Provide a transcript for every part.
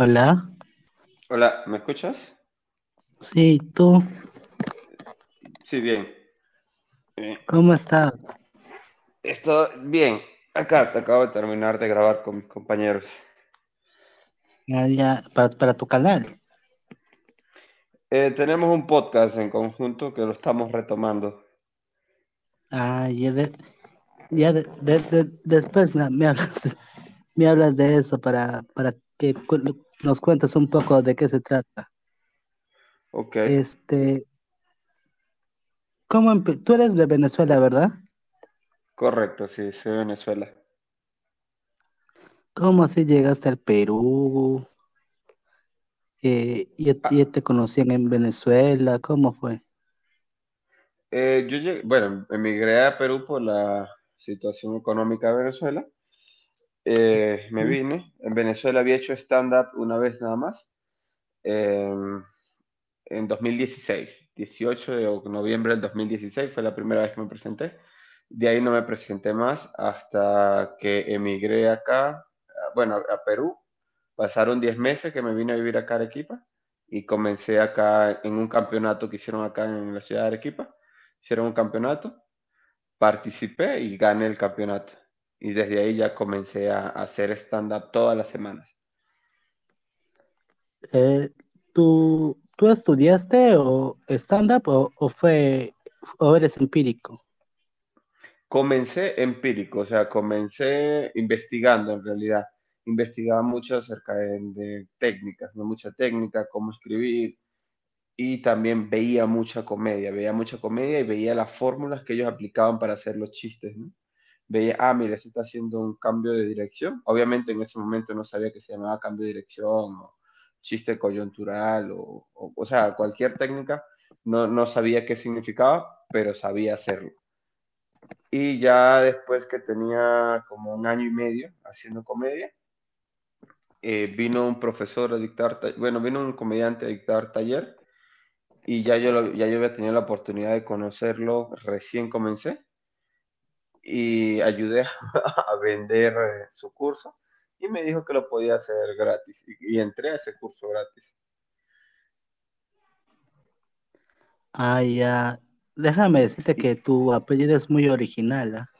Hola, Hola, ¿me escuchas? sí, tú, Sí, bien. Bien. ¿cómo estás? Esto, bien. Acá te acabo de terminar de grabar con mis compañeros. Ya, ya, para, para tu canal. Eh, tenemos un podcast en conjunto que lo estamos retomando. Ah, ya, de- ya de- de- de- después me, me hablas, me hablas de eso para, para que nos cuentes un poco de qué se trata. Ok, Este, ¿cómo tú eres de Venezuela, ¿verdad? correcto, sí, soy de Venezuela. ¿Cómo así llegaste al Perú? Eh, ya, ya Ah, te conocían en Venezuela, ¿cómo fue? eh, yo llegué, bueno, emigré a Perú por la situación económica de Venezuela. Eh, me vine. En Venezuela había hecho stand-up una vez nada más. em, en 2016, 18 de noviembre del 2016 fue la primera vez que me presenté. De ahí no me presenté más hasta que emigré acá, bueno, a Perú. Pasaron 10 meses que me vine a vivir acá a Arequipa y comencé acá en un campeonato que hicieron acá en la ciudad de Arequipa. Hicieron un campeonato, participé y gané el campeonato. Y desde ahí ya comencé a, a hacer stand-up todas las semanas. Eh, ¿tú, tú estudiaste o stand-up o, o fue o eres empírico? Comencé empírico, o sea, comencé investigando en realidad. Investigaba mucho acerca de, de técnicas, ¿no? Mucha técnica, cómo escribir, y también veía mucha comedia, veía mucha comedia y veía las fórmulas que ellos aplicaban para hacer los chistes, ¿no? Veía, ah, mira, se está haciendo un cambio de dirección. Obviamente en ese momento no sabía que se llamaba cambio de dirección o chiste coyuntural o, o, o sea, cualquier técnica. No, no sabía qué significaba, pero sabía hacerlo. Y ya después que tenía como un año y medio haciendo comedia, eh, vino un profesor a dictar, ta- bueno, vino un comediante a dictar taller y ya yo, lo- ya yo había tenido la oportunidad de conocerlo, recién comencé y ayudé a vender eh, su curso y me dijo que lo podía hacer gratis y, y entré a ese curso gratis. Ah, ya. Déjame decirte que tu apellido es muy original, ¿ah?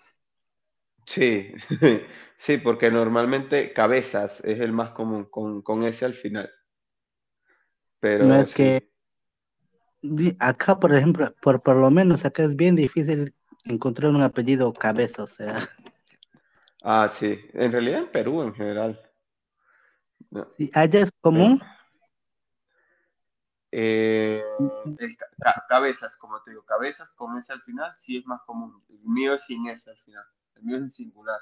sí, sí, porque normalmente cabezas es el más común con, con ese al final, No pero es que sí. acá, por ejemplo, por, por lo menos acá es bien difícil encontrar un apellido Cabeza, o sea, Ah, sí, en realidad en Perú en general. ¿y allá es común? eh, ca- cabezas, como te digo, cabezas con ese al final sí es más común. El mío es sin ese al final, el mío es en singular.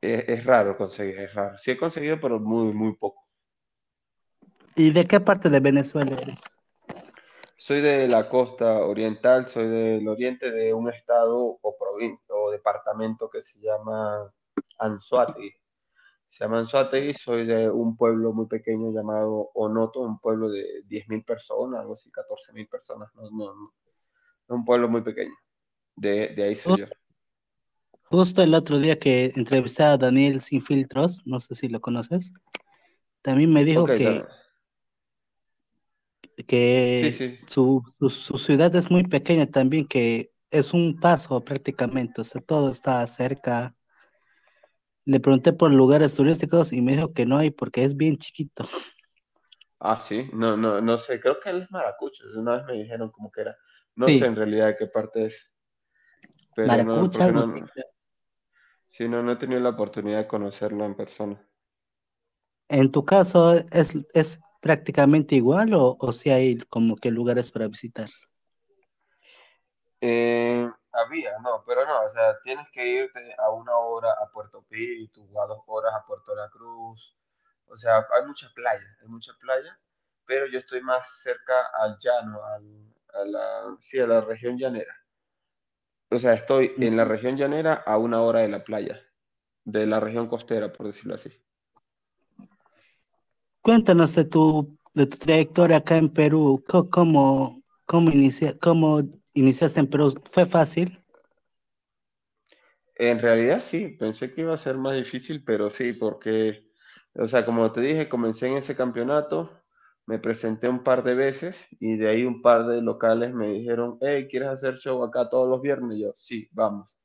Es, es raro conseguir, es raro. Sí he conseguido, pero muy, muy poco. ¿Y de qué parte de Venezuela eres? Soy de la costa oriental, soy del oriente de un estado o provincia o departamento que se llama Anzoátegui. Se llama Anzoátegui, soy de un pueblo muy pequeño llamado Onoto, un pueblo de 10.000 personas, algo así, 14.000 personas, no, no, no, un pueblo muy pequeño. De, de ahí soy Ju- yo. Justo el otro día que entrevisté a Daniel Sin Filtros, no sé si lo conoces, también me dijo que, que sí. su, su, su ciudad es muy pequeña también, que es un paso prácticamente, o sea, todo está cerca Le pregunté por lugares turísticos y me dijo que no hay porque es bien chiquito. Ah, sí, no, no, no sé, creo que él es maracucho. Una vez me dijeron como que era, no sé en realidad de qué parte es, pero no, así. no, creo. sí, no, no he tenido la oportunidad de conocerlo en persona. En tu caso, ¿es, es prácticamente igual o, o si hay como que lugares para visitar? Eh, había, no, pero no, o sea, tienes que irte a una hora a Puerto Píritu, o a dos horas a Puerto La Cruz. O sea, hay mucha playa, hay mucha playa, pero yo estoy más cerca al llano, al, a la, sí, a la región llanera. O sea, estoy en la región llanera a una hora de la playa, de la región costera, por decirlo así. Cuéntanos de tu, de tu trayectoria acá en Perú. ¿Cómo, cómo, inicia, cómo iniciaste en Perú? ¿Fue fácil? En realidad sí, pensé que iba a ser más difícil, pero sí, porque O sea, como te dije, comencé en ese campeonato, me presenté un par de veces y de ahí un par de locales me dijeron, hey, ¿quieres hacer show acá todos los viernes? Yo, sí, vamos.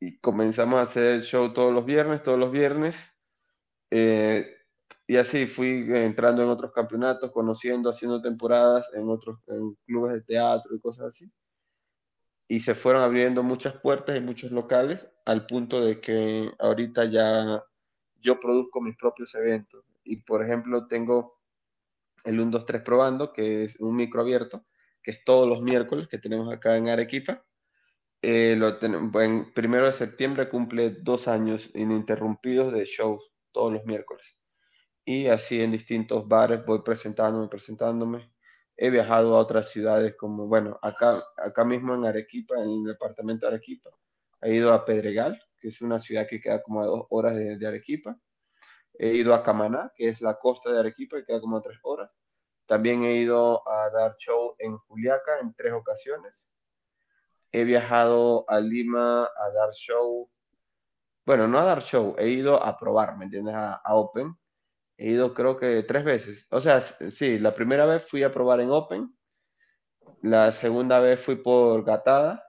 Y comenzamos a hacer el show todos los viernes, todos los viernes. Eh, y así fui entrando en otros campeonatos, conociendo, haciendo temporadas en otros clubes de teatro y cosas así. Y se fueron abriendo muchas puertas y muchos locales al punto de que ahorita ya yo produzco mis propios eventos. Y por ejemplo, tengo el 1, 2, 3 probando, que es un micro abierto, que es todos los miércoles que tenemos acá en Arequipa. Eh, lo en primero de septiembre cumple dos años ininterrumpidos de shows todos los miércoles. Y así en distintos bares voy presentándome, presentándome. He viajado a otras ciudades como, bueno, acá, acá mismo en Arequipa, en el departamento de Arequipa. He ido a Pedregal, que es una ciudad que queda como a dos horas de, Arequipa. He ido a Camaná, que es la costa de Arequipa, que queda como a tres horas. También he ido a dar show en Juliaca en tres ocasiones. He viajado a Lima a dar show. Bueno, no a dar show, he ido a probar, ¿me entiendes? A Open. He ido creo que tres veces. O sea, sí, la primera vez fui a probar en Open. La segunda vez fui por Gatada.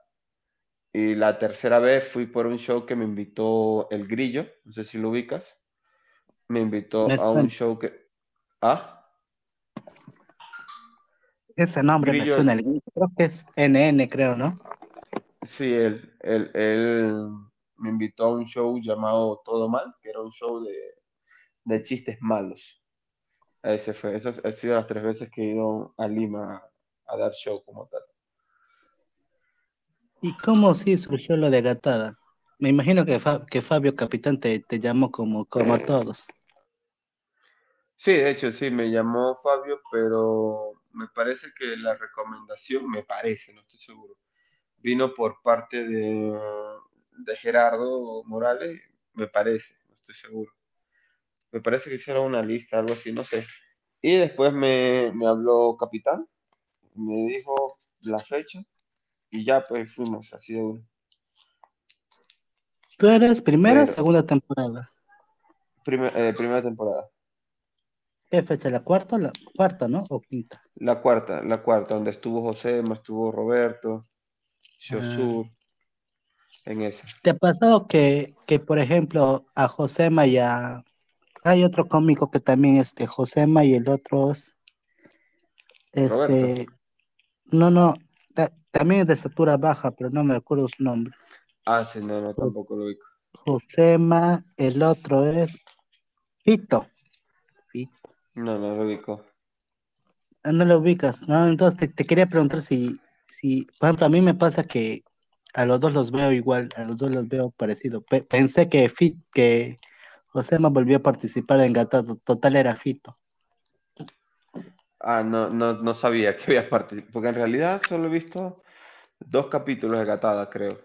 Y la tercera vez fui por un show que me invitó El Grillo. No sé si lo ubicas. Me invitó Me a un show que... ¿Ah? Ese nombre me Grillo, suena. el- Creo que es NN, creo, ¿no? sí, él, él, él me invitó a un show llamado Todo Mal, que era un show de, de chistes malos. Ese fue, esas han sido las tres veces que he ido a Lima a dar show como tal. ¿Y cómo sí surgió lo de Gatada? Me imagino que, Fa- que Fabio Capitán te, te llamó como, como a todos. Sí, de hecho, sí, me llamó Fabio, pero me parece que la recomendación, me parece, no estoy seguro, vino por parte de, de Gerardo Morales, me parece, no estoy seguro. Me parece que hicieron una lista, algo así, no sé. Y después me, me habló Capitán, me dijo la fecha y ya pues fuimos así de uno. ¿Tú eres primera o segunda temporada? primer- eh, primera temporada. ¿Qué fecha? ¿La cuarta la cuarta, no? ¿O quinta? La cuarta, la cuarta, donde estuvo José, estuvo Roberto, Ah, Shosur, en esa. ¿te ha pasado que, que, por ejemplo, a Josema y a... Hay otro cómico que también, este, Josema y el otro Roberto. este, no, no, ta- también es de estatura baja, pero no me acuerdo su nombre. Ah, sí, no, no, tampoco lo ubico. Josema, el otro es Fito. Fito. No, no lo ubico. Ah, No lo ubicas, ¿no? Entonces te, te quería preguntar si, si, por ejemplo, a mí me pasa que a los dos los veo igual, a los dos los veo parecido. Pe- pensé que Fit, que Josema volvió a participar en Gatado, total era Fito. Ah, no, no, no sabía que había participado, porque en realidad solo he visto dos capítulos de Gatada, creo.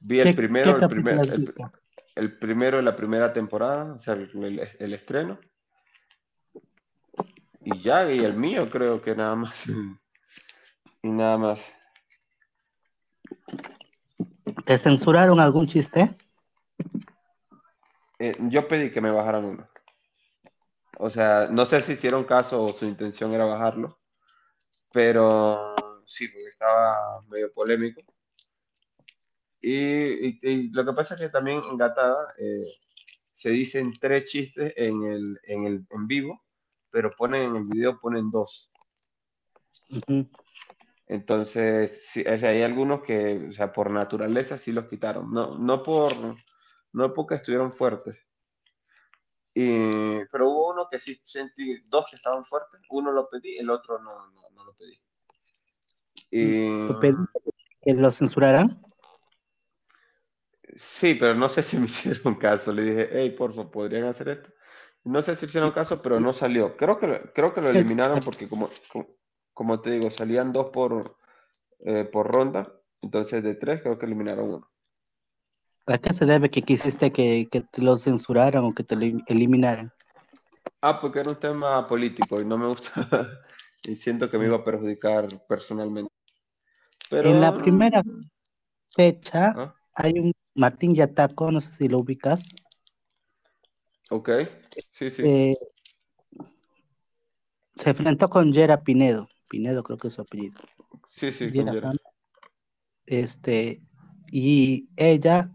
Vi el ¿Qué, qué primero, el primer, primero de la primera temporada, o sea, el, el- el estreno, y ya, y el mío creo que nada más. Y nada más. ¿Te censuraron algún chiste? Eh, yo pedí que me bajaran uno. O sea, no sé si hicieron caso o su intención era bajarlo, pero sí, porque estaba medio polémico. Y, y- y lo que pasa es que también en Gatada eh, se dicen tres chistes en el, en el en vivo, pero ponen en el video ponen dos. Entonces, sí, o sea, hay algunos que, o sea, por naturaleza sí los quitaron, no, no por, no porque estuvieron fuertes. Y, pero hubo uno que sí sentí, dos que estaban fuertes, uno lo pedí, el otro no, no, no lo pedí. Y, ¿Tú pediste que lo censuraran? sí, pero no sé si me hicieron caso. Le dije, hey, por favor, ¿podrían hacer esto? No sé si hicieron caso, pero no salió. Creo que, lo- creo que lo eliminaron porque, como, como, como te digo, salían dos por, eh, por ronda. Entonces, de tres, creo que eliminaron uno. ¿A qué se debe que quisiste que, que te lo censuraran o que te lo elim- eliminaran? Ah, porque era un tema político y no me gusta. y siento que me iba a perjudicar personalmente. Pero. En la primera fecha ¿Ah? hay un Martín Yataco, no sé si lo ubicas. Ok, sí, sí. Eh, se enfrentó con Yera Pinedo. Pinedo creo que es su apellido. Sí, sí, con Yera Yera. Fama. Este, y ella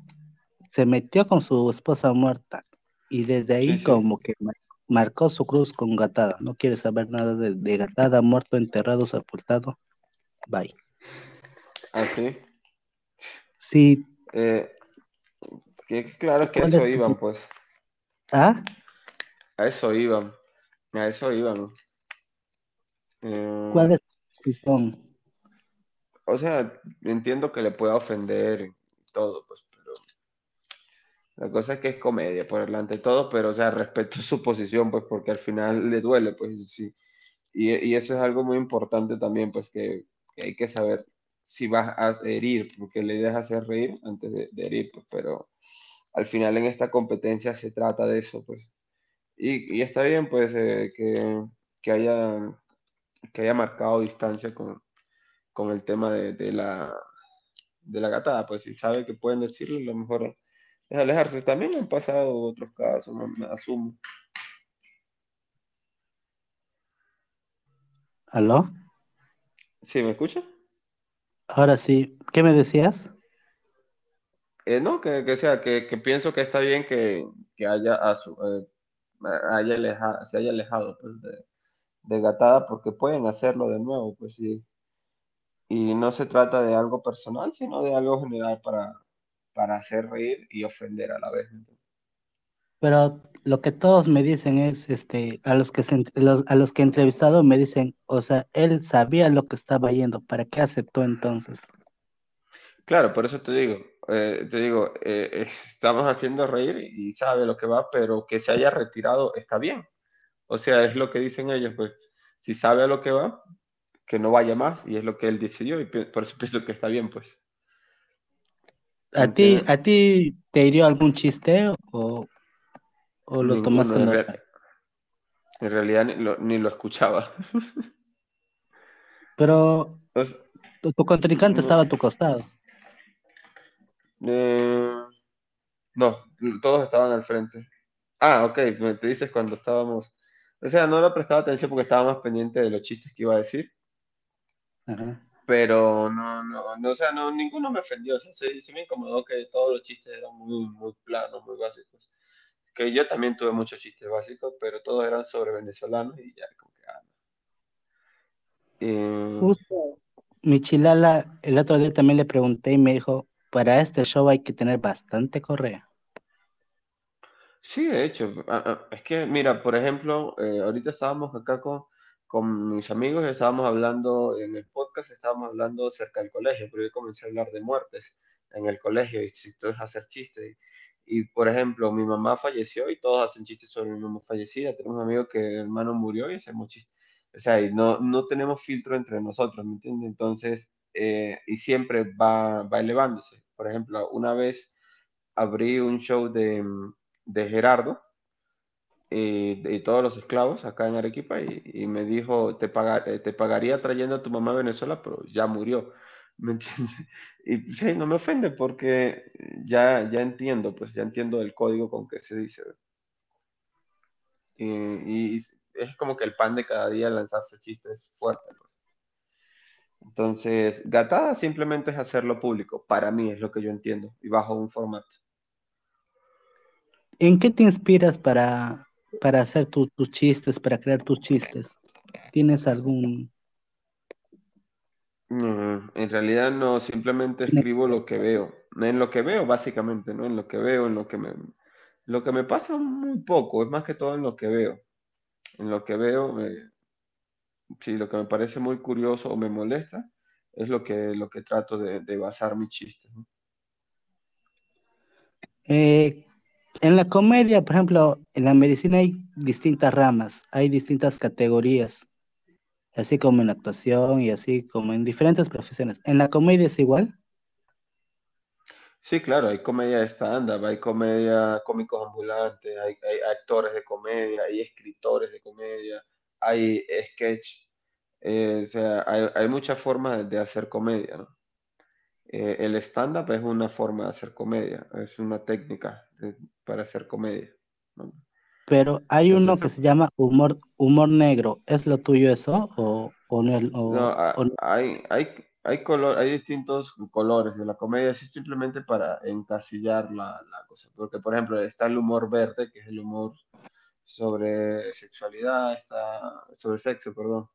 se metió con su esposa muerta y desde ahí Sí, sí. como que mar- marcó su cruz con Gatada. No quiere saber nada de, de Gatada, muerto, enterrado, sepultado. Bye. Ah, sí. Sí, Eh, que, claro que a ¿cuál eso es iban, pues. Ah, A eso iban. A eso iban. Eh, ¿cuál es tu posición? o sea, entiendo que le pueda ofender y todo, pues, la cosa es que es comedia por delante de todo, pero, o sea, respeto su posición, pues, porque al final le duele, pues, sí. Y, y eso es algo muy importante también, pues, que, que hay que saber si vas a herir, porque la idea hacer reír antes de, de herir, pues, pero al final en esta competencia se trata de eso, pues. Y, y está bien, pues, eh, que, que haya, que haya marcado distancia con, con el tema de, de la, de la gatada, pues si sabe que pueden decirlo, lo mejor es alejarse. También han pasado otros casos, me, asumo. ¿Aló? ¿Sí me escucha? Ahora sí, ¿qué me decías? Eh, no, que, que sea, que, que pienso que está bien que, que haya, eh, haya aleja- se haya alejado pues, de, de gatada porque pueden hacerlo de nuevo, pues sí. Y no se trata de algo personal, sino de algo general para, para hacer reír y ofender a la vez. Pero lo que todos me dicen es, este, a los que se, ent- los- a los que he entrevistado me dicen, o sea, él sabía lo que estaba yendo, ¿para qué aceptó entonces? Claro, por eso te digo, eh, te digo, eh, eh, estamos haciendo reír y sabe lo que va, pero que se haya retirado está bien. O sea, es lo que dicen ellos, pues, si sabe a lo que va, que no vaya más, y es lo que él decidió, y por eso pienso que está bien, pues. ¿Me ¿A ti, a ti te hirió algún chiste o, o lo tomaste en, real- en realidad ni lo, ni lo escuchaba. Pero tu, tu contrincante no, estaba a tu costado. eh, no, todos estaban al frente. Ah, ok, me- te dices cuando estábamos, o sea, no le prestaba atención porque estaba más pendiente de los chistes que iba a decir. Ajá. Pero no, no, no, o sea, no, ninguno me ofendió, o sea, sí, sí me incomodó que todos los chistes eran muy, muy planos, muy básicos, que yo también tuve muchos chistes básicos, pero todos eran sobre venezolanos y ya, como que, ah, no. Eh, Justo mi chilala, el otro día también le pregunté y me dijo, para este show hay que tener bastante correa. sí, de hecho, ah, ah, es que, mira, por ejemplo, eh, ahorita estábamos acá con, con mis amigos estábamos hablando en el podcast, estábamos hablando cerca del colegio, pero yo comencé a hablar de muertes en el colegio y tú es hacer chistes. Y, por ejemplo, mi mamá falleció y todos hacen chistes sobre mi mamá fallecida. Tenemos un amigo que el hermano murió y hacemos chistes. O sea, y no, no tenemos filtro entre nosotros, ¿me entiendes? Entonces, eh, y siempre va, va elevándose. Por ejemplo, una vez abrí un show de, de Gerardo y, y todos los esclavos acá en Arequipa y, y me dijo, te, eh, te pagaría trayendo a tu mamá a Venezuela, pero ya murió, ¿me entiendes? Y pues, sí, no me ofende porque ya, ya entiendo, pues ya entiendo el código con que se dice. Y, y es como que el pan de cada día lanzarse chistes fuertes. pues. Entonces, gatada simplemente es hacerlo público, para mí es lo que yo entiendo, y bajo un formato. ¿En qué te inspiras para, para hacer tu- tus chistes, para crear tus chistes? ¿Tienes algún... En realidad no, simplemente escribo lo que veo. En lo que veo, básicamente, ¿no? En lo que veo, en lo que me, lo que me pasa muy poco, es más que todo en lo que veo. En lo que veo, eh, sí, lo que me parece muy curioso o me molesta, es lo que, lo que trato de, de basar mis chistes, ¿no? eh, en la comedia, por ejemplo, en la medicina hay distintas ramas, hay distintas categorías, así como en la actuación y así como en diferentes profesiones. ¿En la comedia es igual? Sí, claro, hay comedia de stand-up, hay comedia cómicos ambulantes, hay, actores de comedia, hay escritores de comedia, hay sketch, eh, o sea, hay, muchas formas de, hacer comedia. Eh, el stand-up es una forma de hacer comedia, es una técnica de- para hacer comedia, ¿no? Pero hay uno que Entonces, se llama humor, humor negro. ¿Es lo tuyo eso? ¿O, o no? es- no, O, ha- o no? hay, hay, hay, color, hay distintos colores de la comedia, así simplemente para encasillar la, la cosa. Porque, por ejemplo, está el humor verde, que es el humor sobre sexualidad, está sobre sexo, perdón.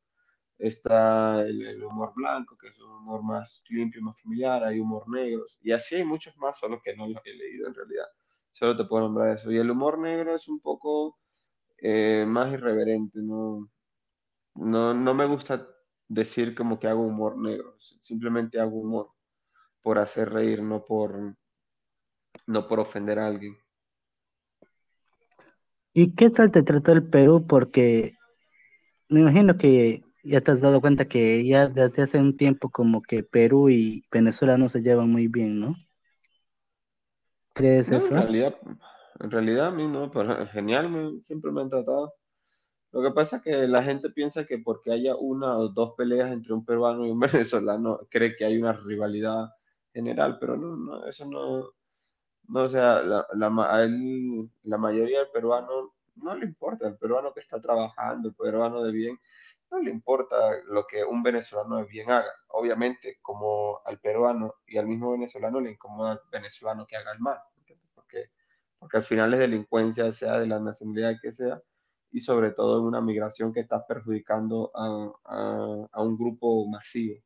Está el, el humor blanco, que es un humor más limpio, más familiar, hay humor negro, y así hay muchos más, solo que no los he leído en realidad. Solo te puedo nombrar eso. Y el humor negro es un poco eh, más irreverente, ¿no? No, no me gusta decir como que hago humor negro, simplemente hago humor por hacer reír, no por, no por ofender a alguien. ¿Y qué tal te trató el Perú? Porque me imagino que ya te has dado cuenta que ya desde hace un tiempo como que Perú y Venezuela no se llevan muy bien, ¿no? ¿Crees No, en realidad, en realidad a mí no, pero genial, me- siempre me han tratado. Lo que pasa es que la gente piensa que porque haya una o dos peleas entre un peruano y un venezolano, cree que hay una rivalidad general, pero no, no, eso no, no, o sea, la, la, él- la mayoría del peruano no le importa, el peruano que está trabajando, el peruano de bien, no le importa lo que un venezolano de bien haga. Obviamente, como al peruano y al mismo venezolano le incomoda al venezolano que haga el mal. Porque, al final es delincuencia, sea de la nacionalidad que sea, y sobre todo en una migración que está perjudicando a, a, un grupo masivo.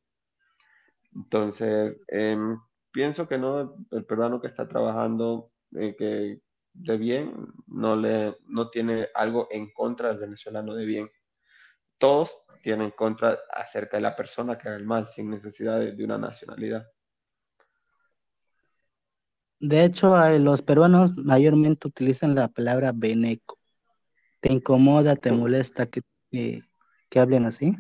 Entonces, em, pienso que no, el peruano que está trabajando eh, que de bien no le no tiene algo en contra del venezolano de bien. Todos tienen en contra acerca de la persona que haga el mal, sin necesidad de una nacionalidad. De hecho, los peruanos mayormente utilizan la palabra beneco. ¿Te incomoda, te molesta que, que, que hablen así?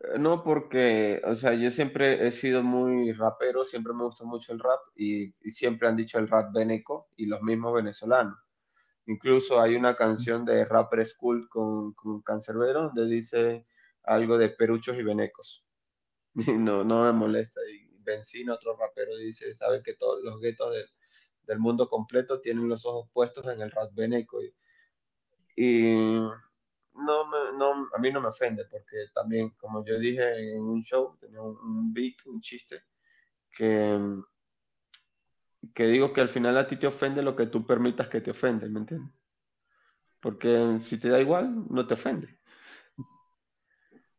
Eh, No porque, o sea, yo siempre he sido muy rapero, siempre me gustó mucho el rap y, y siempre han dicho el rap veneco y los mismos venezolanos. Incluso hay una canción de Rapper School con, con Cancerbero donde dice algo de peruchos y venecos. Y no, no me molesta. Y Benzino, otro rapero, dice, sabe que todos los guetos del, del mundo completo tienen los ojos puestos en el rap veneco. Y, y no, me, no, a mí no me ofende porque también, como yo dije en un show, tenía un, un beat, un chiste, que, que digo que al final a ti te ofende lo que tú permitas que te ofende, ¿me entiendes? Porque si te da igual, no te ofende.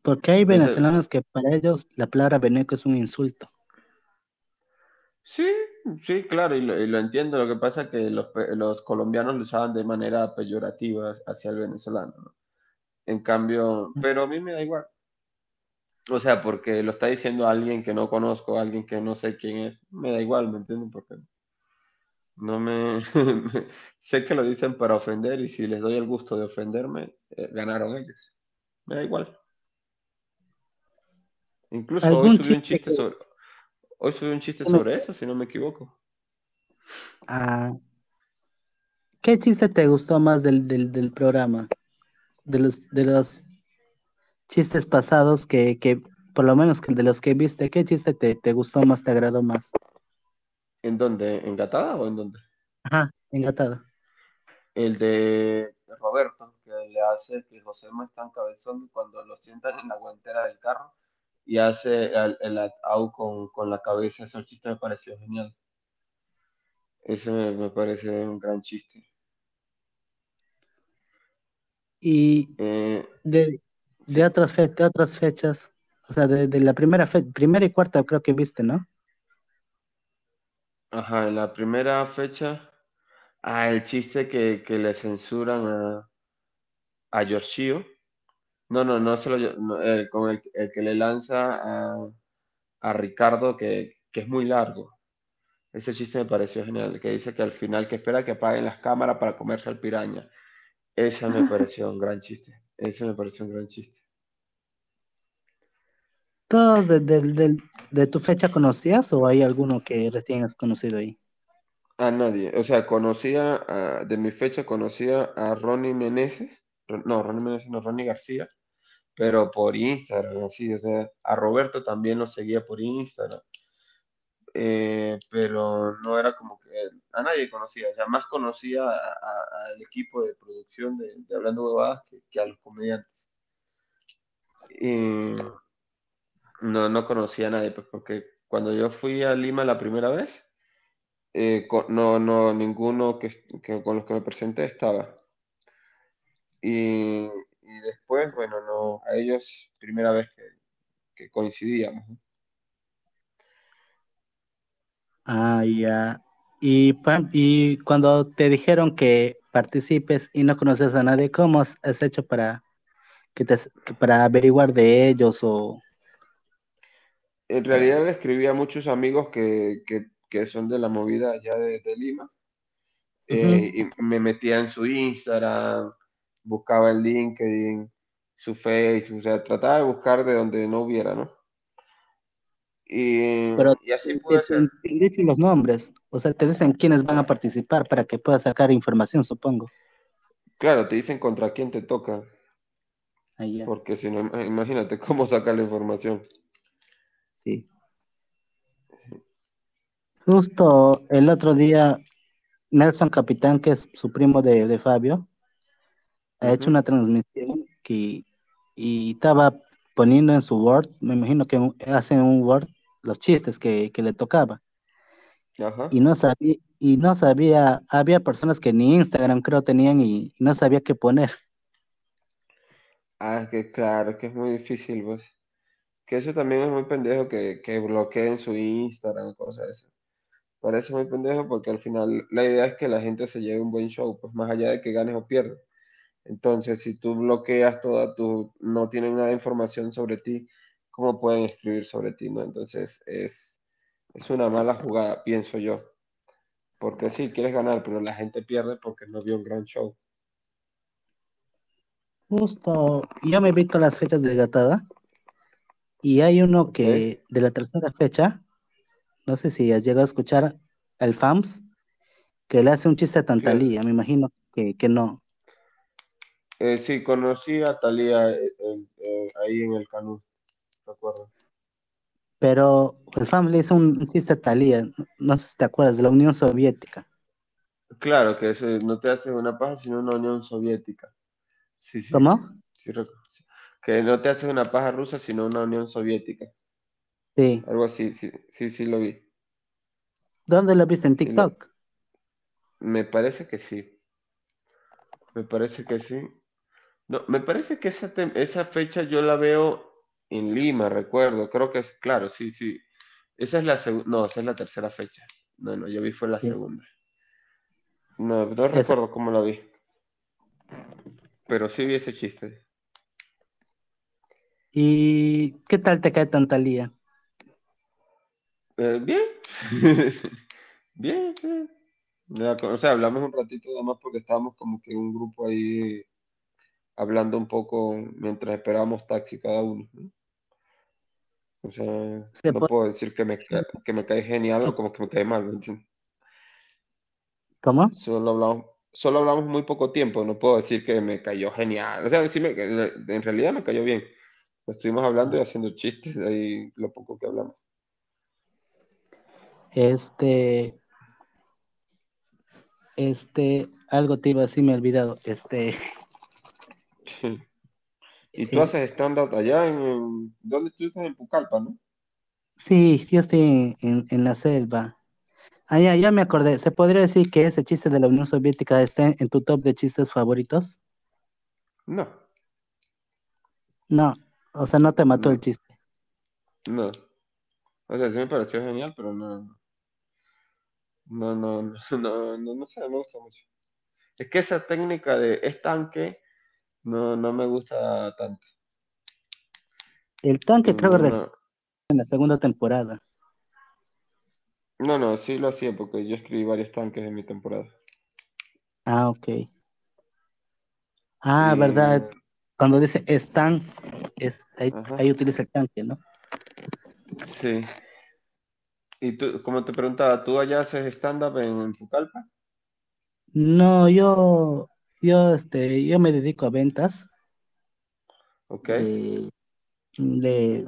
Porque hay venezolanos que para ellos la palabra beneco es un insulto. Sí, sí, claro, y lo, y lo entiendo. Lo que pasa es que los, los colombianos lo usaban de manera peyorativa hacia el venezolano, ¿no? En cambio, pero a mí me da igual. O sea, porque lo está diciendo alguien que no conozco, alguien que no sé quién es, me da igual, ¿me entienden? Porque no me... sé que lo dicen para ofender y si les doy el gusto de ofenderme, eh, ganaron ellos. Me da igual. Incluso hoy ¿Algún subí un chiste chiste que sobre, hoy subí un chiste sobre eso, si no me equivoco. ah, ¿qué chiste te gustó más del, del, del programa? De los, de los chistes pasados que, que, por lo menos que de los que viste, ¿qué chiste te, te gustó más, te agradó más? ¿En dónde? ¿En Gatada o en dónde? Ajá, engatado. El de Roberto, que le hace que José no es tan cabezón cuando lo sientan en la guantera del carro y hace el, el au con, con la cabeza. Ese chiste me pareció genial. Ese me, me parece un gran chiste. Y Eh, de, de otras fe- de otras fechas, o sea, de, de la primera fe, primera y cuarta creo que viste, ¿no? ajá, en la primera fecha, ah, el chiste que, que le censuran a, a Yoshio. No, no, no solo yo, no, el, con el, el que le lanza a, a Ricardo, que, que es muy largo. Ese chiste me pareció genial, que dice que al final que espera que apaguen las cámaras para comerse al piraña. Ese me pareció un gran chiste. Ese me pareció un gran chiste. ¿Todos de, de, de- de tu fecha conocías o hay alguno que recién has conocido ahí? A nadie. O sea, conocía, a- de mi fecha, conocía a Ronnie Meneses. No, Ronnie Meneses, no, Ronnie García. Pero por Instagram, así. O sea, a Roberto también lo seguía por Instagram. eh, pero no era como que a nadie conocía. O sea, más conocía al equipo de producción de, Hablando Huevadas que, que a los comediantes. Y no, no conocía a nadie, pues porque cuando yo fui a Lima la primera vez, eh, no, no, ninguno que, que con los que me presenté estaba. Y, y después, bueno, no, a ellos primera vez que, que coincidíamos. ¿no? Ah, ya. Y, y cuando te dijeron que participes y no conoces a nadie, ¿cómo has hecho para que te, para averiguar de ellos o En realidad le escribí a muchos amigos que, que, que son de la movida allá de, de Lima eh, y me metía en su Instagram, buscaba el LinkedIn, su Facebook, o sea, trataba de buscar de donde no hubiera, ¿no? Y, Pero y así te, pude te, dicho los nombres, o sea, te dicen quiénes van a participar para que puedas sacar información, supongo. Claro, te dicen contra quién te toca, ya, porque si no, ima- imagínate cómo sacar la información. sí. Justo el otro día, Nelson Capitán, que es su primo de, de Fabio, ha hecho una transmisión que, y estaba poniendo en su Word, me imagino que hace un Word los chistes que, que le tocaba. Ajá. Y no sabía, y no sabía, había personas que ni Instagram creo tenían y, y no sabía qué poner. Ah, que claro, que es muy difícil, pues. Que eso también es muy pendejo que, que bloqueen su Instagram cosas así. Parece muy pendejo porque al final la idea es que la gente se lleve un buen show, pues más allá de que ganes o pierdas. Entonces, si tú bloqueas toda tu, no tienen nada de información sobre ti, ¿cómo pueden escribir sobre ti, no? Entonces, es, es una mala jugada, pienso yo. Porque sí, quieres ganar, pero la gente pierde porque no vio un gran show. Justo, yo me he visto las fechas de Gatada y hay uno que de la tercera fecha, no sé si has llegado a escuchar al FAMS, que le hace un chiste a Claro. Tantalía, me imagino que, que no. Eh, sí, conocí a Thalía eh, eh, ahí en el Canú, recuerdo. Pero el le hizo un, chiste a Talía, no, sé si te acuerdas, de la Unión Soviética. Claro, que no te hace una paja, sino una Unión Soviética. Sí, sí, ¿Cómo? sí. Que no te hace una paja rusa, sino una Unión Soviética. Sí. Algo así, sí, sí, sí lo vi. ¿Dónde lo viste en lo, TikTok? me parece que sí. Me parece que sí. No, me parece que esa, esa fecha yo la veo en Lima, recuerdo. Creo que es, claro, sí, sí. Esa es la segunda, no, esa es la tercera fecha. No, no, yo vi fue la Sí. segunda. No, no Esa. recuerdo cómo la vi, pero sí vi ese chiste. ¿Y qué tal te cae Tantalía? Eh, bien. Bien, bien. O sea, hablamos un ratito nada más porque estábamos como que en un grupo ahí hablando un poco mientras esperábamos taxi cada uno, ¿no? O sea, ¿Se no puede- puedo decir que me, que me cae genial o como que me cae mal, ¿me entiendes? ¿Cómo? Solo hablamos, solo hablamos muy poco tiempo, no puedo decir que me cayó genial. O sea, sí me, en realidad me cayó bien. Estuvimos hablando y haciendo chistes ahí lo poco que hablamos. Este, este, algo te iba a decir, me he olvidado. Este, Y tú haces stand-up allá en, en- ¿dónde estuviste? En Pucallpa, ¿no? sí, yo estoy en, en- en la selva. Ah, ya, ya me acordé. ¿Se podría decir que ese chiste de la Unión Soviética está en, en tu top de chistes favoritos? No, No, o sea, no te mató el chiste. no. O sea, sí me pareció genial, pero no, no, no, no, no, no, no sé, me gusta mucho. Es que esa técnica de estanque no, no me gusta tanto. El tanque creo que no, en la segunda temporada. no, no, sí lo hacía porque yo escribí varios tanques en mi temporada. Ah, ok. Ah, Y, verdad. Cuando dice están, es, ahí, ahí utiliza el tanque, ¿no? sí. Y tú, como te preguntaba, ¿tú allá haces stand-up en, en Pucallpa? No, yo, yo, este, yo me dedico a ventas Ok, de, de,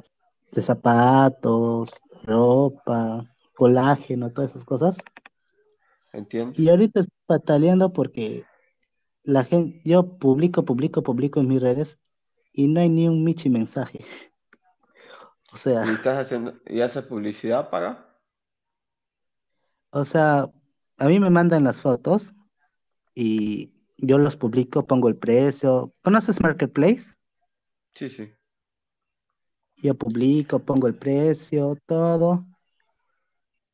de zapatos, ropa, colágeno, todas esas cosas. entiendo. Y ahorita estoy pataleando porque la gente, yo publico, publico, publico en mis redes y no hay ni un Michi mensaje. O sea, ¿Y estás haciendo, y haces publicidad paga? o sea, a mí me mandan las fotos y yo los publico, pongo el precio. ¿Conoces Marketplace? Sí, sí. Yo publico, pongo el precio, todo.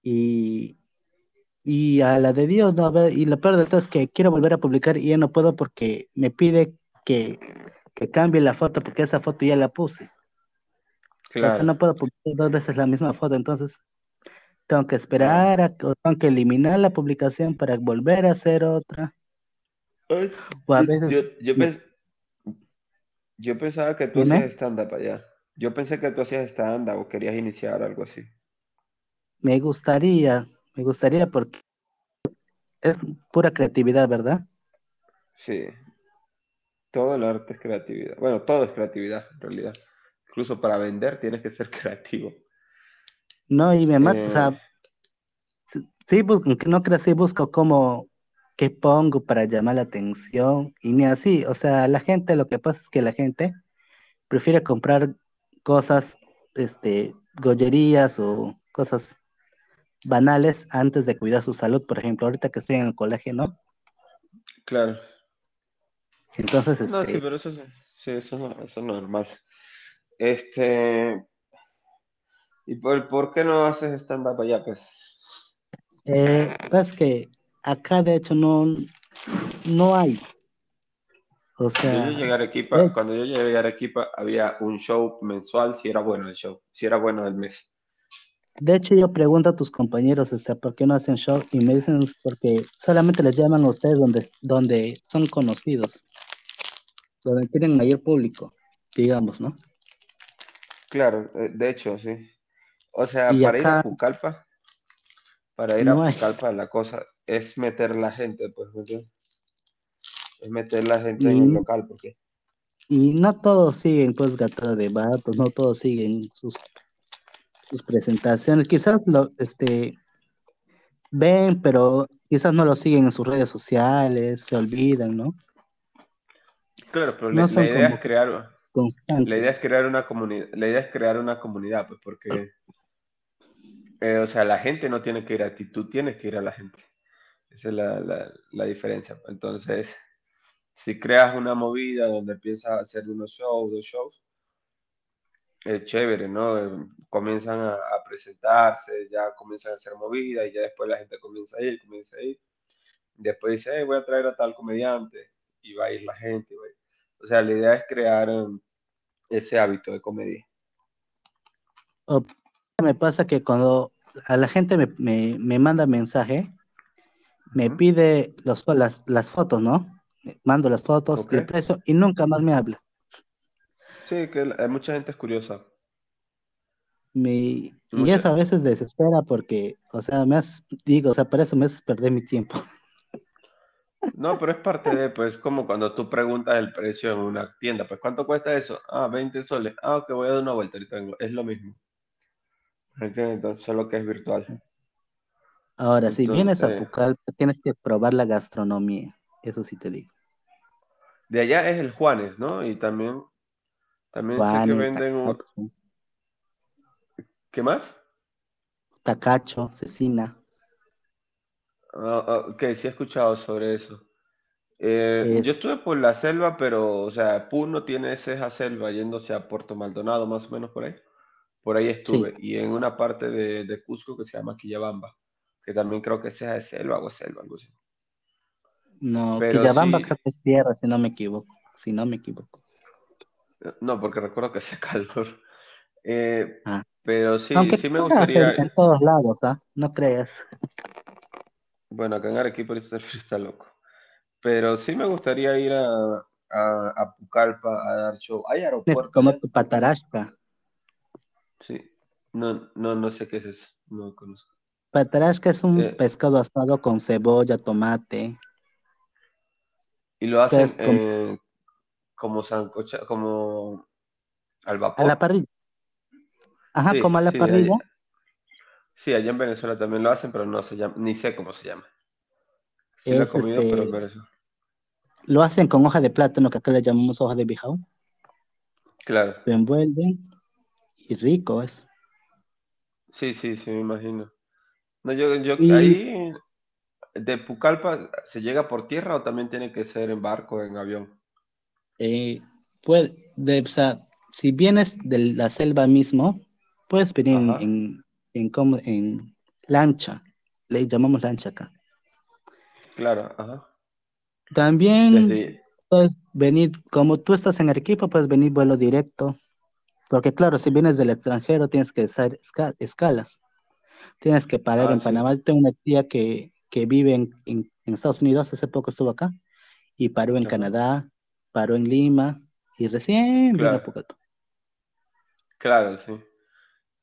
Y, y a la de Dios, no, a ver, y lo peor de todo es que quiero volver a publicar y ya no puedo porque me pide que, que cambie la foto porque esa foto ya la puse. O sea, Claro. no puedo publicar dos veces la misma foto, entonces tengo que esperar, a, o tengo que eliminar la publicación para volver a hacer otra. A yo, yo, veces, yo me- pens- yo pensaba que tú dime, hacías stand-up allá. Yo pensé que tú hacías stand-up o querías iniciar algo así. me gustaría, me gustaría porque es pura creatividad, ¿verdad? Sí, todo el arte es creatividad. Bueno, todo es creatividad en realidad. Incluso para vender tienes que ser creativo. No, y me mata, o Eh, sea, sí, sí bus- aunque no creas, sí busco cómo, qué pongo para llamar la atención, y ni así, o sea, la gente, lo que pasa es que la gente prefiere comprar cosas, este, gollerías o cosas banales antes de cuidar su salud, por ejemplo, ahorita que estoy en el colegio, ¿no? claro. Entonces, No, sí, este, pero eso, es- sí, eso, eso es normal. Este, ¿y por, por qué no haces stand-up allá, pues? eh, es que acá de hecho no, no hay, o Cuando yo sea, llegué a Arequipa, de, cuando yo llegué a Arequipa había un show mensual si era bueno el show, si era bueno el mes. de hecho yo pregunto a tus compañeros, o sea, ¿por qué no hacen show? Y me dicen "Es porque solamente les llaman a ustedes donde, donde son conocidos, donde tienen mayor público, digamos, ¿no? Claro, eh, de hecho, sí. O sea, Y para ir a acá Pucallpa, para ir no a hay, Pucallpa la cosa es meter la gente, pues, ¿me entiendes? Es meter la gente en el local, porque, y no todos siguen pues Gatada de Vatos, no todos siguen sus, sus presentaciones, quizás lo, este, ven, pero quizás no lo siguen en sus redes sociales, se olvidan, ¿no? claro, pero No la, idea es crear, la idea es constantes. crear una comunidad, la idea es crear una comunidad, pues, porque, eh, o sea, la gente no tiene que ir a ti, tú tienes que ir a la gente. Esa es la, la, la diferencia. Entonces, si creas una movida donde empiezas a hacer unos shows, dos shows, es chévere, ¿no? Eh, Comienzan a, presentarse, ya comienzan a hacer movidas y ya después la gente comienza a ir, comienza a ir. Después dice, "Hey, voy a traer a tal comediante y va a ir la gente. va a ir. O sea, la idea es crear um, ese hábito de comedia. Me pasa que cuando a la gente me, me, me manda mensaje, me pide los, las, las fotos, ¿no? Mando las fotos Ok. y el precio y nunca más me habla. Sí, que hay mucha gente es curiosa. Me, y eso a veces desespera porque, o sea, me haces, digo, o sea, para eso me haces perder mi tiempo. No, pero es parte de, pues, como cuando tú preguntas el precio en una tienda, pues, ¿cuánto cuesta eso? Ah, 20 soles. Ah, ok, voy a dar una vuelta, ahorita vengo. Es lo mismo. Entonces, solo que es virtual. Ahora, si vienes a Pucallpa, tienes que probar la gastronomía, eso sí te digo. de allá es el Juanes, ¿no? Y también, también sé que Juanes, venden, un- ¿qué más? tacacho, cecina, Ah, ah, ok, sí he escuchado sobre eso. Eh, yo es, estuve por la selva, pero, o sea, Puno tiene esa selva yéndose a Puerto Maldonado, más o menos por ahí. Por ahí sí, estuve. Y en una parte de, de Cusco que se llama Quillabamba, que también creo que sea de selva o selva, algo así. no, Pero Quillabamba sí, creo que es tierra, si no me equivoco, si no me equivoco. no, porque recuerdo que hace calor. Eh, Ah. pero sí, Aunque sí me en, gustaría, en todos lados, ¿ah? No creas. bueno, acá en Arequipa el frío está loco. Pero sí me gustaría ir a, a, a Pucallpa a dar show. ¿Hay Tienes que aeropuerto comer tu patarashka. Sí. No, no, no sé qué es eso. No conozco. Patarashka es un Eh, pescado asado con cebolla, tomate, y lo hacen es eh, como sancocha, como al a la vapor. parrilla. Ajá, Sí, como a la sí, parrilla. allá, sí, allá en Venezuela también lo hacen, pero no se llama, ni sé cómo se llama. Sí lo he comido, pero en este, Venezuela. lo hacen con hoja de plátano, que acá le llamamos hoja de bijao. Claro. Lo envuelven y rico es. Sí, sí, sí, me imagino. No, yo, yo Y ahí de Pucallpa se llega por tierra o también tiene que ser en barco, en avión. eh, puede, de- o sea, si vienes de la selva mismo, puedes venir en, en, en, como- en lancha, le llamamos lancha acá. claro, ajá. También Desde, puedes venir, como tú estás en Arequipa, puedes venir vuelo directo, porque claro, si vienes del extranjero tienes que hacer esca- escalas, tienes que parar ah, en sí, Panamá. Tengo una tía que, que vive en, en- en Estados Unidos, hace poco estuvo acá, y paró en Canadá, paró en Lima, y recién vino a claro, claro, sí.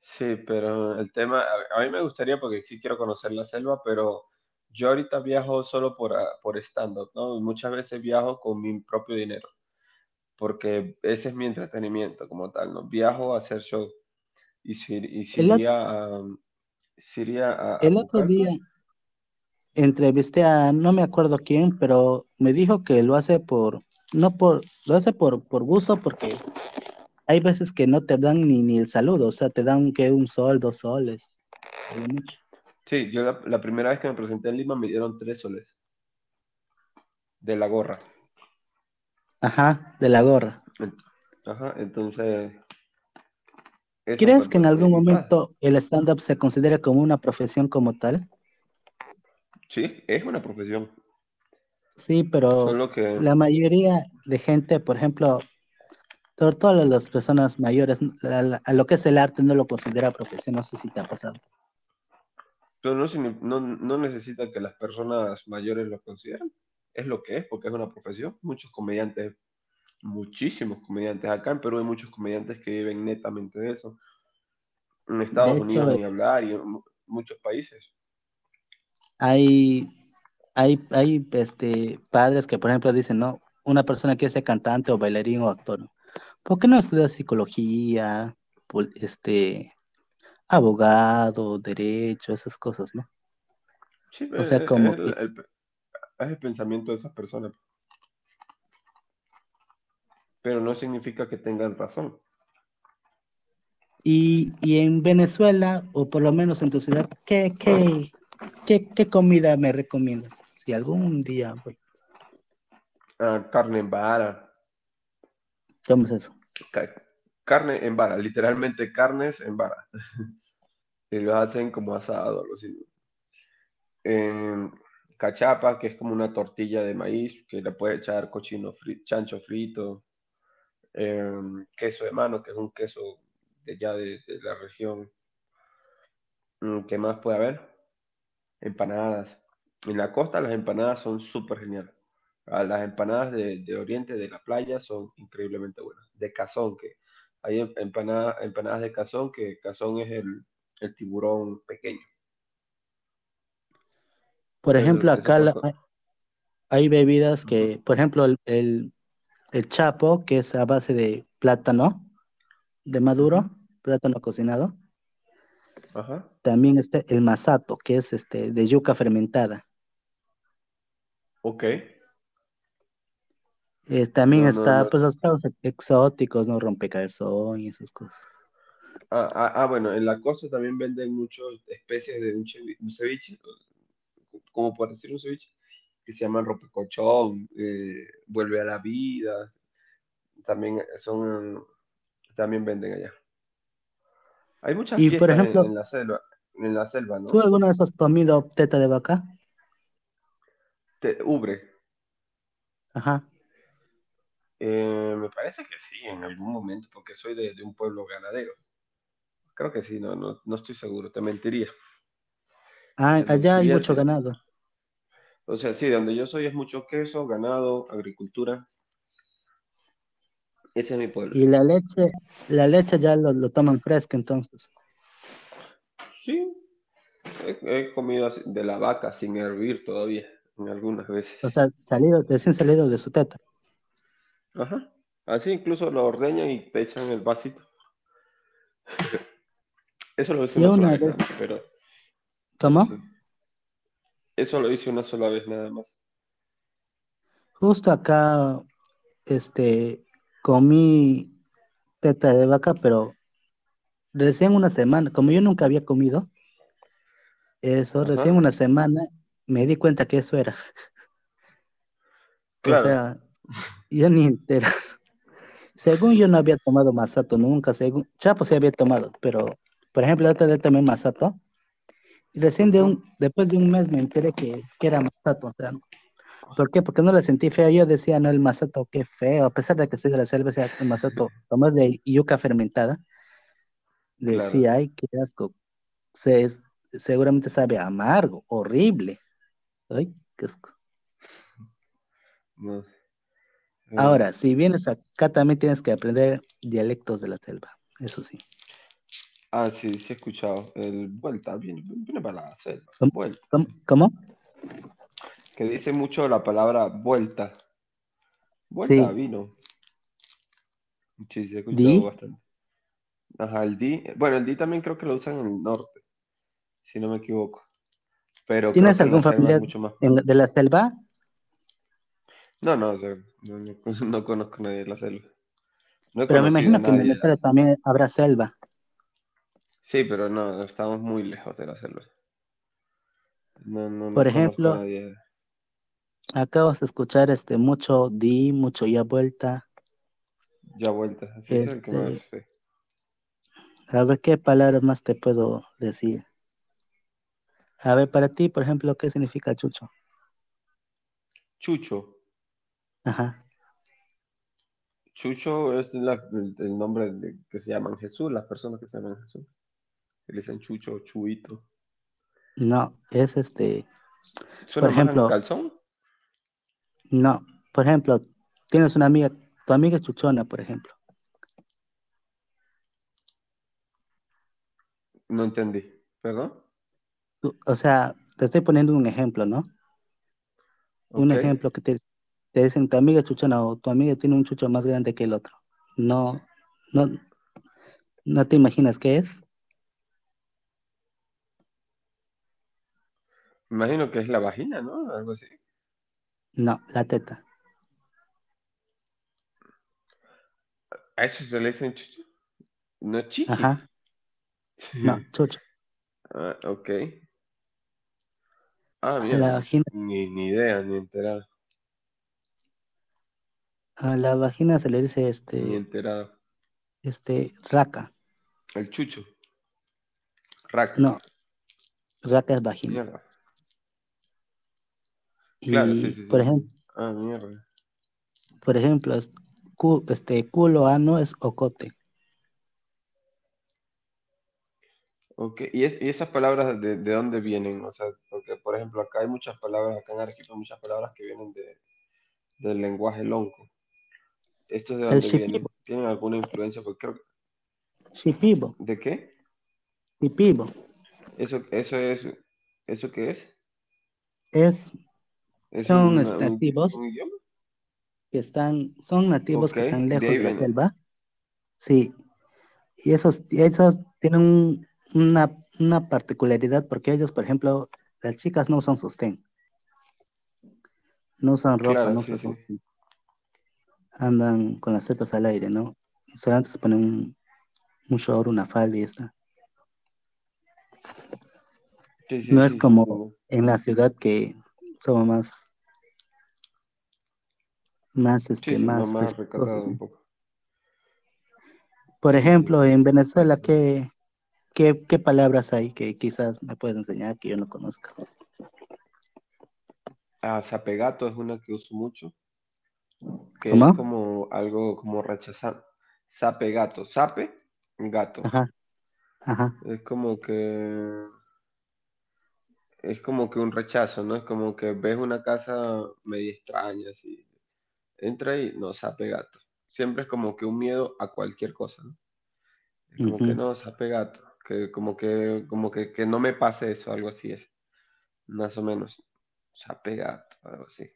Sí, pero el tema, a, mí me gustaría porque sí quiero conocer la selva, pero yo ahorita viajo solo por, ah, por stand-up, ¿no? Muchas veces viajo con mi propio dinero, porque ese es mi entretenimiento como tal, ¿no? Viajo a hacer show y si, y si El, ot- iría a, si iría a, a el otro Pucallpa, día entrevisté a, no me acuerdo quién, pero me dijo que lo hace por, no por, lo hace por, por gusto, porque hay veces que no te dan ni, ni el saludo, o sea, te dan que un sol, dos soles, a sí, yo la, la primera vez que me presenté en Lima me dieron tres soles de la gorra. Ajá, de la gorra. Ajá, entonces ¿Crees que en algún momento el stand-up se considere como una profesión como tal? sí, es una profesión, Sí, pero solo que la mayoría de gente, por ejemplo, sobre todo las personas mayores, a, lo que es el arte no lo considera profesión, no sé si te ha pasado. Pero no, no, no necesita que las personas mayores lo consideren. Es lo que es, porque es una profesión. Muchos comediantes, muchísimos comediantes. Acá en Perú hay muchos comediantes que viven netamente de eso. En Estados hecho, Unidos ni hablar y en mu- muchos países. hay, hay, hay este, padres que, por ejemplo, dicen, no, una persona quiere ser cantante o bailarín o actor. ¿Por qué no estudias psicología, este, abogado, derecho, esas cosas, ¿no? Sí, O sea, como el- es el pensamiento de esas personas. Pero no significa que tengan razón. y, y en Venezuela, o por lo menos en tu ciudad, ¿qué, qué, qué, qué comida me recomiendas? Si algún día voy, Ah, carne en vara. ¿cómo es eso? ca- carne en vara, literalmente carnes en vara. Y lo hacen como asado, algo así. em, cachapa, que es como una tortilla de maíz, que le puede echar cochino chancho frito, em, queso de mano, que es un queso de ya de, la región. Mm, ¿Qué más puede haber? Empanadas. En la costa las empanadas son súper geniales. Las empanadas de, Oriente, de la playa, son increíblemente buenas. De cazón, que hay em- empanadas, empanadas de cazón, que cazón es el tiburón pequeño. Por ejemplo, acá la- hay bebidas que, por ejemplo, el, el, el chapo, que es a base de plátano, de maduro, plátano cocinado. Ajá. También está el masato, que es este de yuca fermentada. Ok. Eh, también No, está, no. pues, los ex- exóticos, ¿no? Rompecabezón y esas cosas. Ah, ah, ah, bueno, en la costa también venden muchas especies de un ceviche, como por decir un ceviche, que se llaman ropecochón, eh, vuelve a la vida, también son, también venden allá. Hay muchas Y, por en, ejemplo, en la selva, en la selva, ¿tú ¿no? alguna vez has comido teta de vaca? Te- ubre, Ajá. eh, me parece que sí, en algún momento, porque soy de, de un pueblo ganadero. Creo que sí, no, no, no estoy seguro, te mentiría, Ah, allá hay mucho te- ganado. O sea, sí, de donde yo soy es mucho queso, ganado, agricultura. Ese es mi pueblo. Y la leche, la leche ya lo, lo toman fresca, entonces. Sí, he, he comido así de la vaca sin hervir todavía, en algunas veces. O sea, salido, recién salido de su teta. Ajá. Así incluso lo ordeñan y te echan el vasito. Eso lo Yo una vez pero ¿cómo? Eso lo hice una sola vez nada más. Justo acá, este, comí teta de vaca, pero recién una semana, como yo nunca había comido eso, recién una semana me di cuenta que eso era. O claro. sea, yo ni entera. Según yo no había tomado masato nunca, según Chapo sí había tomado, pero por ejemplo, la otra vez tomé masato y recién de un, después de un mes me enteré que, que era masato. O sea, ¿por qué? Porque no la sentí fea. Yo decía, no, el masato, qué feo. A pesar de que soy de la selva, sea, el masato, como es de yuca fermentada, Claro. decía, ay, qué asco. Se, es- seguramente sabe amargo, horrible. Ay, qué asco. No, eh, Ahora, si vienes acá, también tienes que aprender dialectos de la selva, eso sí. Ah, sí, sí he escuchado. El vuelta, viene, viene para la selva. ¿Cómo? Vuelta. ¿Cómo? Que dice mucho la palabra vuelta. Vuelta, Sí, vino. Sí, sí he di. escuchado bastante. Ajá, el di. Bueno, el di también creo que lo usan en el norte, si no me equivoco. Pero ¿Tienes algún familiar mucho más. en la- de la selva? No, no, o sea, no, no- no conozco a nadie de la selva. No Pero me imagino que en Venezuela también habrá selva. Sí, pero no, estamos muy lejos de la selva. No, no, Por no ejemplo, nadie. acá vas a escuchar este mucho di, mucho ya vuelta. Ya vueltas, así es el que más Este, a ver qué palabras más te puedo decir. A ver, para ti, por ejemplo, ¿qué significa chucho? Chucho. Ajá. Chucho es la- el, el nombre de, que se llaman Jesús, las personas que se llaman Jesús. Que le dicen Chucho o. No, es este, por ¿Suena más a ejemplo, calzón? no, por ejemplo, tienes una amiga, tu amiga es chuchona, por ejemplo. No entendí. ¿Perdón? O sea, te estoy poniendo un ejemplo, ¿no? Un ejemplo que te, te dicen tu amiga es chuchona o tu amiga tiene un chucho más grande que el otro. No, no, no te imaginas qué es. Me imagino que es la vagina, ¿no? Algo así. No, la teta. ¿A eso se le dicen chucho? No chichi. Ajá, no, chucho. Ah, ok. Ah, A la vagina, Ni, ni idea, ni enterado. a la vagina se le dice Ni este, enterado. este, raca. El chucho. Raca. No, raca es vagina. Mierda. Claro, sí, Y sí, por sí. ejemplo, Ah, mierda. por ejemplo, es cu- este culo ano es ocote. Ok, ¿y, es- y esas palabras de, de dónde vienen? O sea, porque por ejemplo acá hay muchas palabras, acá en Arequipa hay muchas palabras que vienen de, del lenguaje lonco. ¿Estos de El dónde vienen? ¿Tienen alguna influencia? Porque creo que- shipibo, ¿De qué? shipibo. ¿Eso, eso es, eso qué es? Es, ¿Es son este, un, nativos un que están, son nativos que están lejos de la selva. Sí, y esos, esos tienen un- una, una particularidad porque ellos, por ejemplo, las chicas no usan sostén, no usan ropa, Claro, no usan sí. sostén, andan con las tetas al aire, ¿no? Y solamente se ponen un, un short, una falda y está. Sí, No es como en la ciudad que somos más, más, este, sí, más, más un poco. Por ejemplo, en Venezuela, ¿qué, qué, qué palabras hay que quizás me puedes enseñar que yo no conozca? Ah, zapegato es una que uso mucho, que es ¿Cómo? como algo como rechazar. Sape gato. Sape, gato. Ajá, ajá. Es como que es como que un rechazo, ¿no? Es como que ves una casa medio extraña, así. Entra ahí, no, sape gato. Siempre es como que un miedo a cualquier cosa, ¿no? Es como que no, sape gato. Que como que, como que, que no me pase eso, algo así es. Más o menos. Sape gato, algo así.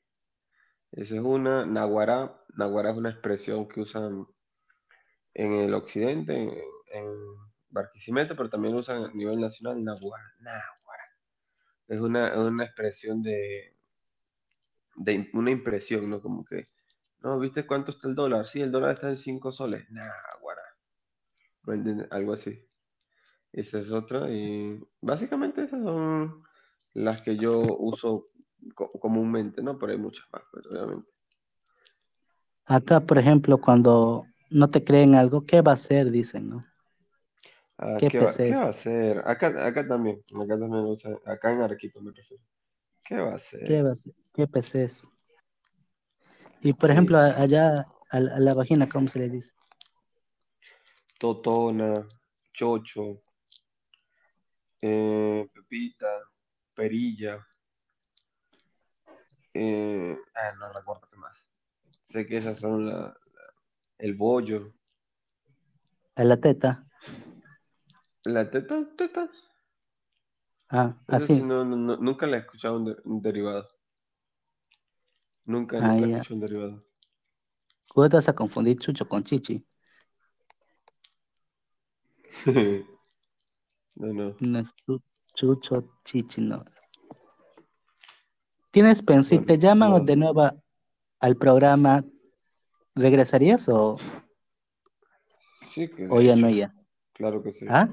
Esa es una. Naguará. Naguará es una expresión que usan en el occidente, en, en Barquisimeto, pero también usan a nivel nacional Naguará. Naguará. Es una, una expresión de, de una impresión, ¿no? Como que, no, ¿viste cuánto está el dólar? Sí, el dólar está en 5 soles. Nah, guara. Algo así. Esa es otra. Y básicamente esas son las que yo uso comúnmente, ¿no? Pero hay muchas más, pues, obviamente. Acá, por ejemplo, cuando no te creen algo, ¿qué va a hacer? Dicen, ¿no? Ah, ¿qué, va, a hacer? Acá, acá también, acá también, acá en Arequipa me refiero. ¿Qué va a hacer? ¿Qué, va a hacer? ¿Qué PCs? Y por ejemplo, allá a, la vagina, ¿cómo se le dice? Totona, chocho, eh, pepita, perilla. Eh, ah, no recuerdo qué más. Sé que esas son la, el bollo. ¿A la teta? ¿La teta? ¿Teta? Ah, así. no, nunca le he escuchado un, derivado. Nunca, nunca he escuchado un derivado. ¿Cómo te vas a confundir chucho con chichi? no, no. No es chucho, chichi, no. ¿Tienes pensado, si te llaman de nuevo al programa, ¿regresarías o, sí, que o ya no ya? Claro que sí. ¿Ah?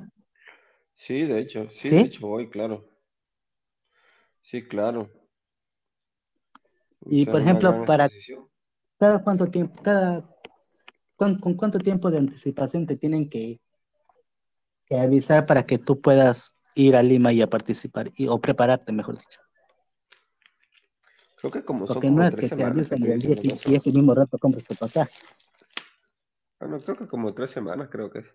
Sí, de hecho, sí, de hecho voy, claro. Sí, claro. Y por ejemplo, para cada cuánto tiempo, cada con, cuánto tiempo de anticipación te tienen que, que avisar para que tú puedas ir a Lima y a participar y, o prepararte, mejor dicho. Creo que como son Porque no es que te avisan y, el día, y ese mismo rato compras tu pasaje. Bueno, creo que como tres semanas, creo que es.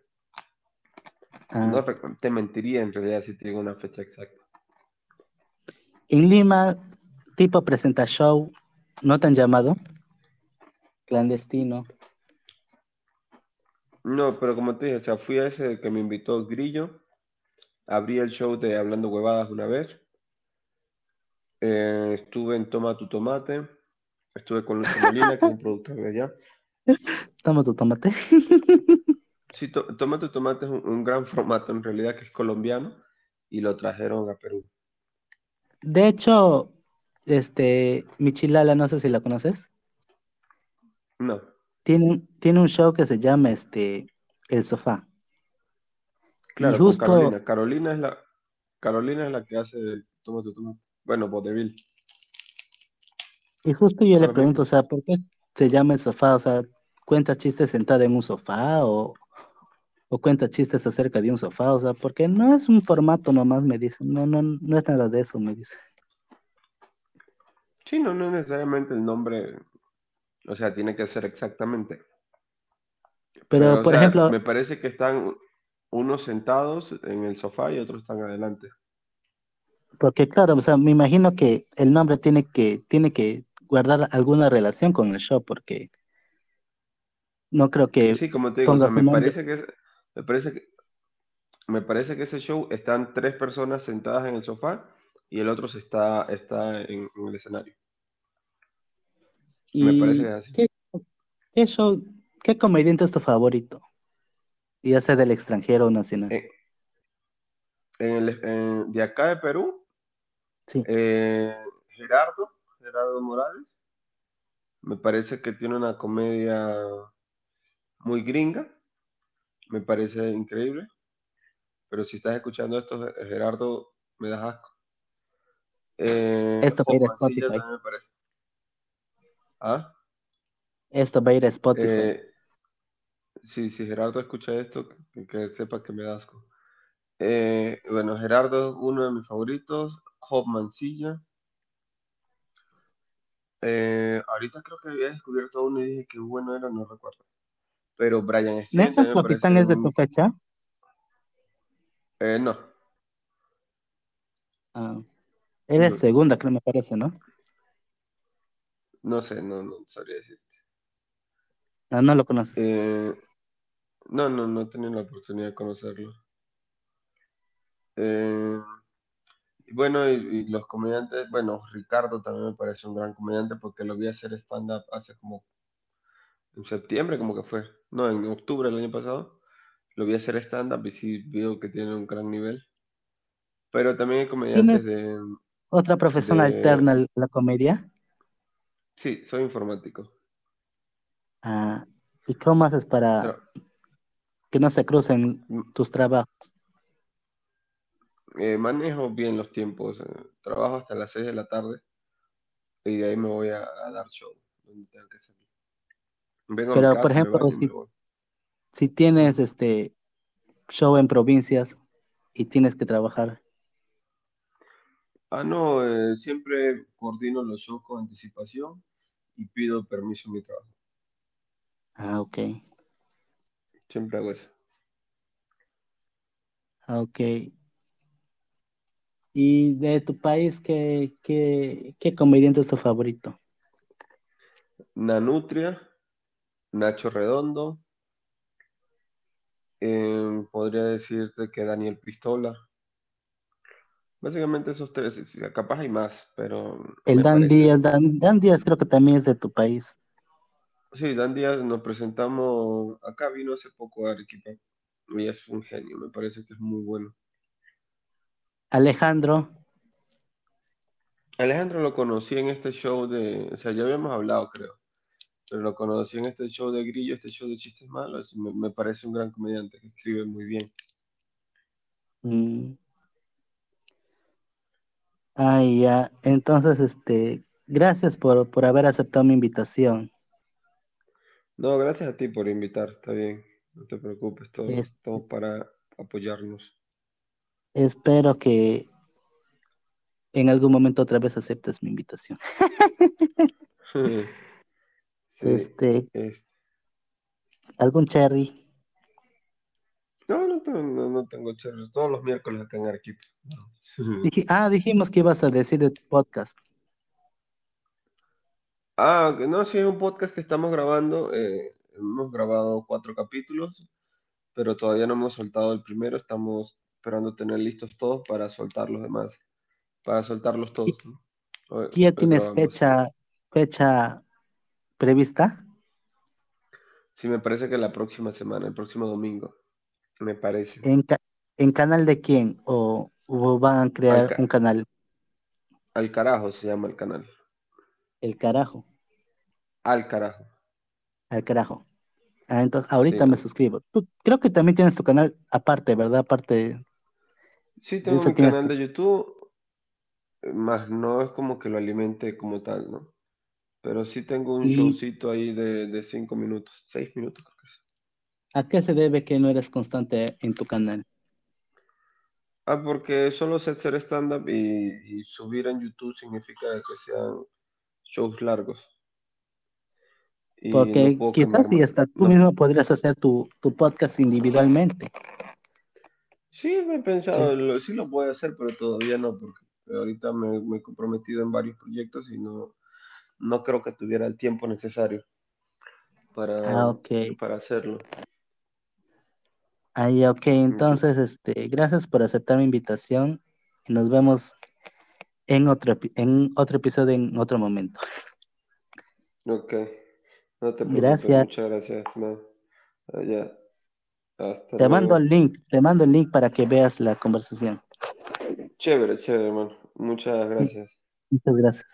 No ah. te mentiría en realidad si te digo una fecha exacta. En Lima, tipo presenta show, ¿no te han llamado? Clandestino. No, pero como te dije, o sea, fui a ese que me invitó Grillo, abrí el show de Hablando Huevadas una vez, eh, estuve en Toma tu Tomate, estuve con Luis Molina, que es un productor de allá. Toma tu Tomate. Sí, Tomate Tomate es un, gran formato en realidad que es colombiano y lo trajeron a Perú. De hecho, este, Michilala, no sé si la conoces. No. Tiene, tiene un show que se llama este, El Sofá. Claro, justo... Carolina. Carolina es la, Carolina es la que hace Tomate Tomate. Bueno, Vodevil. Y justo yo le pregunto, o sea, ¿por qué se llama El Sofá? O sea, ¿cuenta chistes sentada en un sofá o, o cuenta chistes acerca de un sofá, o sea, porque no es un formato nomás, me dicen, no, no, no es nada de eso, me dice. Sí, no, no es necesariamente el nombre, o sea, tiene que ser exactamente. Pero, por ejemplo... Me parece que están unos sentados en el sofá y otros están adelante. Porque claro, o sea, me imagino que el nombre tiene que, tiene que guardar alguna relación con el show, porque no creo que... Sí, como te digo, me parece que me parece que, me parece que ese show están tres personas sentadas en el sofá y el otro se está, está en, el escenario. me parece así. ¿qué, show, qué comediante es tu favorito? Ya sea del extranjero o nacional. En, de acá de Perú, sí. Eh, Gerardo, Gerardo Morales, me parece que tiene una comedia muy gringa me parece increíble. Pero si estás escuchando esto, Gerardo, me das asco. Eh, esto va a ir a Spotify. ¿Ah? Esto va a ir a Spotify. Eh, sí, si Gerardo escucha esto, que, sepa que me da asco. Eh, bueno, Gerardo es uno de mis favoritos. Job Mancilla. ahorita creo que había descubierto uno y dije que bueno era, no recuerdo. Pero Brian ¿Nelson Capitán es de tu fecha? Eh, no. Ah. Eres segunda, creo me parece, ¿no? No sé, no, no sabría decirte. Ah, no lo conoces. Eh, no, no, no he tenido la oportunidad de conocerlo. Eh, bueno, y, los comediantes, bueno, Ricardo también me parece un gran comediante porque lo vi hacer stand-up hace como en septiembre, como que fue, no, en octubre del año pasado, lo vi hacer stand-up y sí veo que tiene un gran nivel. Pero también hay comediantes de... ¿Otra profesión alterna la comedia? Sí, soy informático. Ah, ¿y cómo haces para que no se crucen m- tus trabajos? eh, manejo bien los tiempos. eh, trabajo hasta las 6 de la tarde y de ahí me voy a, a dar show donde tenga que. Vengo Pero, por casa, ejemplo, si, tienes este show en provincias y tienes que trabajar, Ah, no, eh, siempre coordino los shows con anticipación y pido permiso en mi trabajo. ah, ok, Siempre hago eso. ah, ok. ¿Y de tu país, qué, qué, qué comediante es tu favorito? Nanutria, Nacho Redondo, eh, podría decirte que Daniel Pistola. Básicamente esos tres, capaz hay más, pero El Dan Díaz. Dan, Dan Díaz creo que también es de tu país. Sí, Dan Díaz nos presentamos, acá vino hace poco a Arequipa y es un genio, me parece que es muy bueno. Alejandro, Alejandro lo conocí en este show de, o sea, ya habíamos hablado, creo, pero lo conocí en este show de Grillo, este show de chistes malos, me, me parece un gran comediante que escribe muy bien. mm, ay, ya, entonces, este, gracias por, por haber aceptado mi invitación. No, gracias a ti por invitar, está bien, no te preocupes, todo, Es- todo para apoyarnos. espero que en algún momento otra vez aceptes mi invitación. Este, es- algún cherry. no, no, tengo- no, no tengo chorros, todos los miércoles acá en Arequipa. Dije- ah, dijimos que ibas a decir de tu podcast. Ah, no, sí, es un podcast que estamos grabando. eh, hemos grabado cuatro capítulos, pero todavía no hemos soltado el primero. Estamos esperando tener listos todos para soltar los demás, para soltarlos ¿Y, todos, ¿no? Ya tienes fecha, fecha prevista? Sí, me parece que la próxima semana, el próximo domingo, me parece. ¿En, ca- en canal de quién? ¿O, o van a crear un canal? al carajo se llama el canal. El carajo, Al carajo. al carajo. Ah, entonces, Sí, ahorita me suscribo. Tú creo que también tienes tu canal aparte, ¿verdad? Aparte sí tengo mi canal tu... de YouTube, eh, más no es como que lo alimente como tal, ¿no? Pero sí tengo un ¿Y showcito ahí de, de cinco minutos, seis minutos creo que es. a qué se debe que no eres constante en tu canal? Ah, porque solo sé hacer stand-up y, y subir en YouTube significa que sean shows largos y Porque quizás más. hasta tú No. mismo podrías hacer tu, tu podcast individualmente. Sí, me he pensado, lo- sí lo puedo hacer, pero todavía no, porque ahorita me, me he comprometido en varios proyectos y no, no creo que tuviera el tiempo necesario para, Ah, para hacerlo. Ahí, ok. Entonces, este, gracias por aceptar mi invitación y nos vemos en otro, en otro episodio en otro momento. ok. No te Gracias. muchas gracias, man. Ah, hasta Te mando el link, te mando el link para que veas la conversación. Chévere, chévere, hermano. Muchas gracias. Muchas gracias.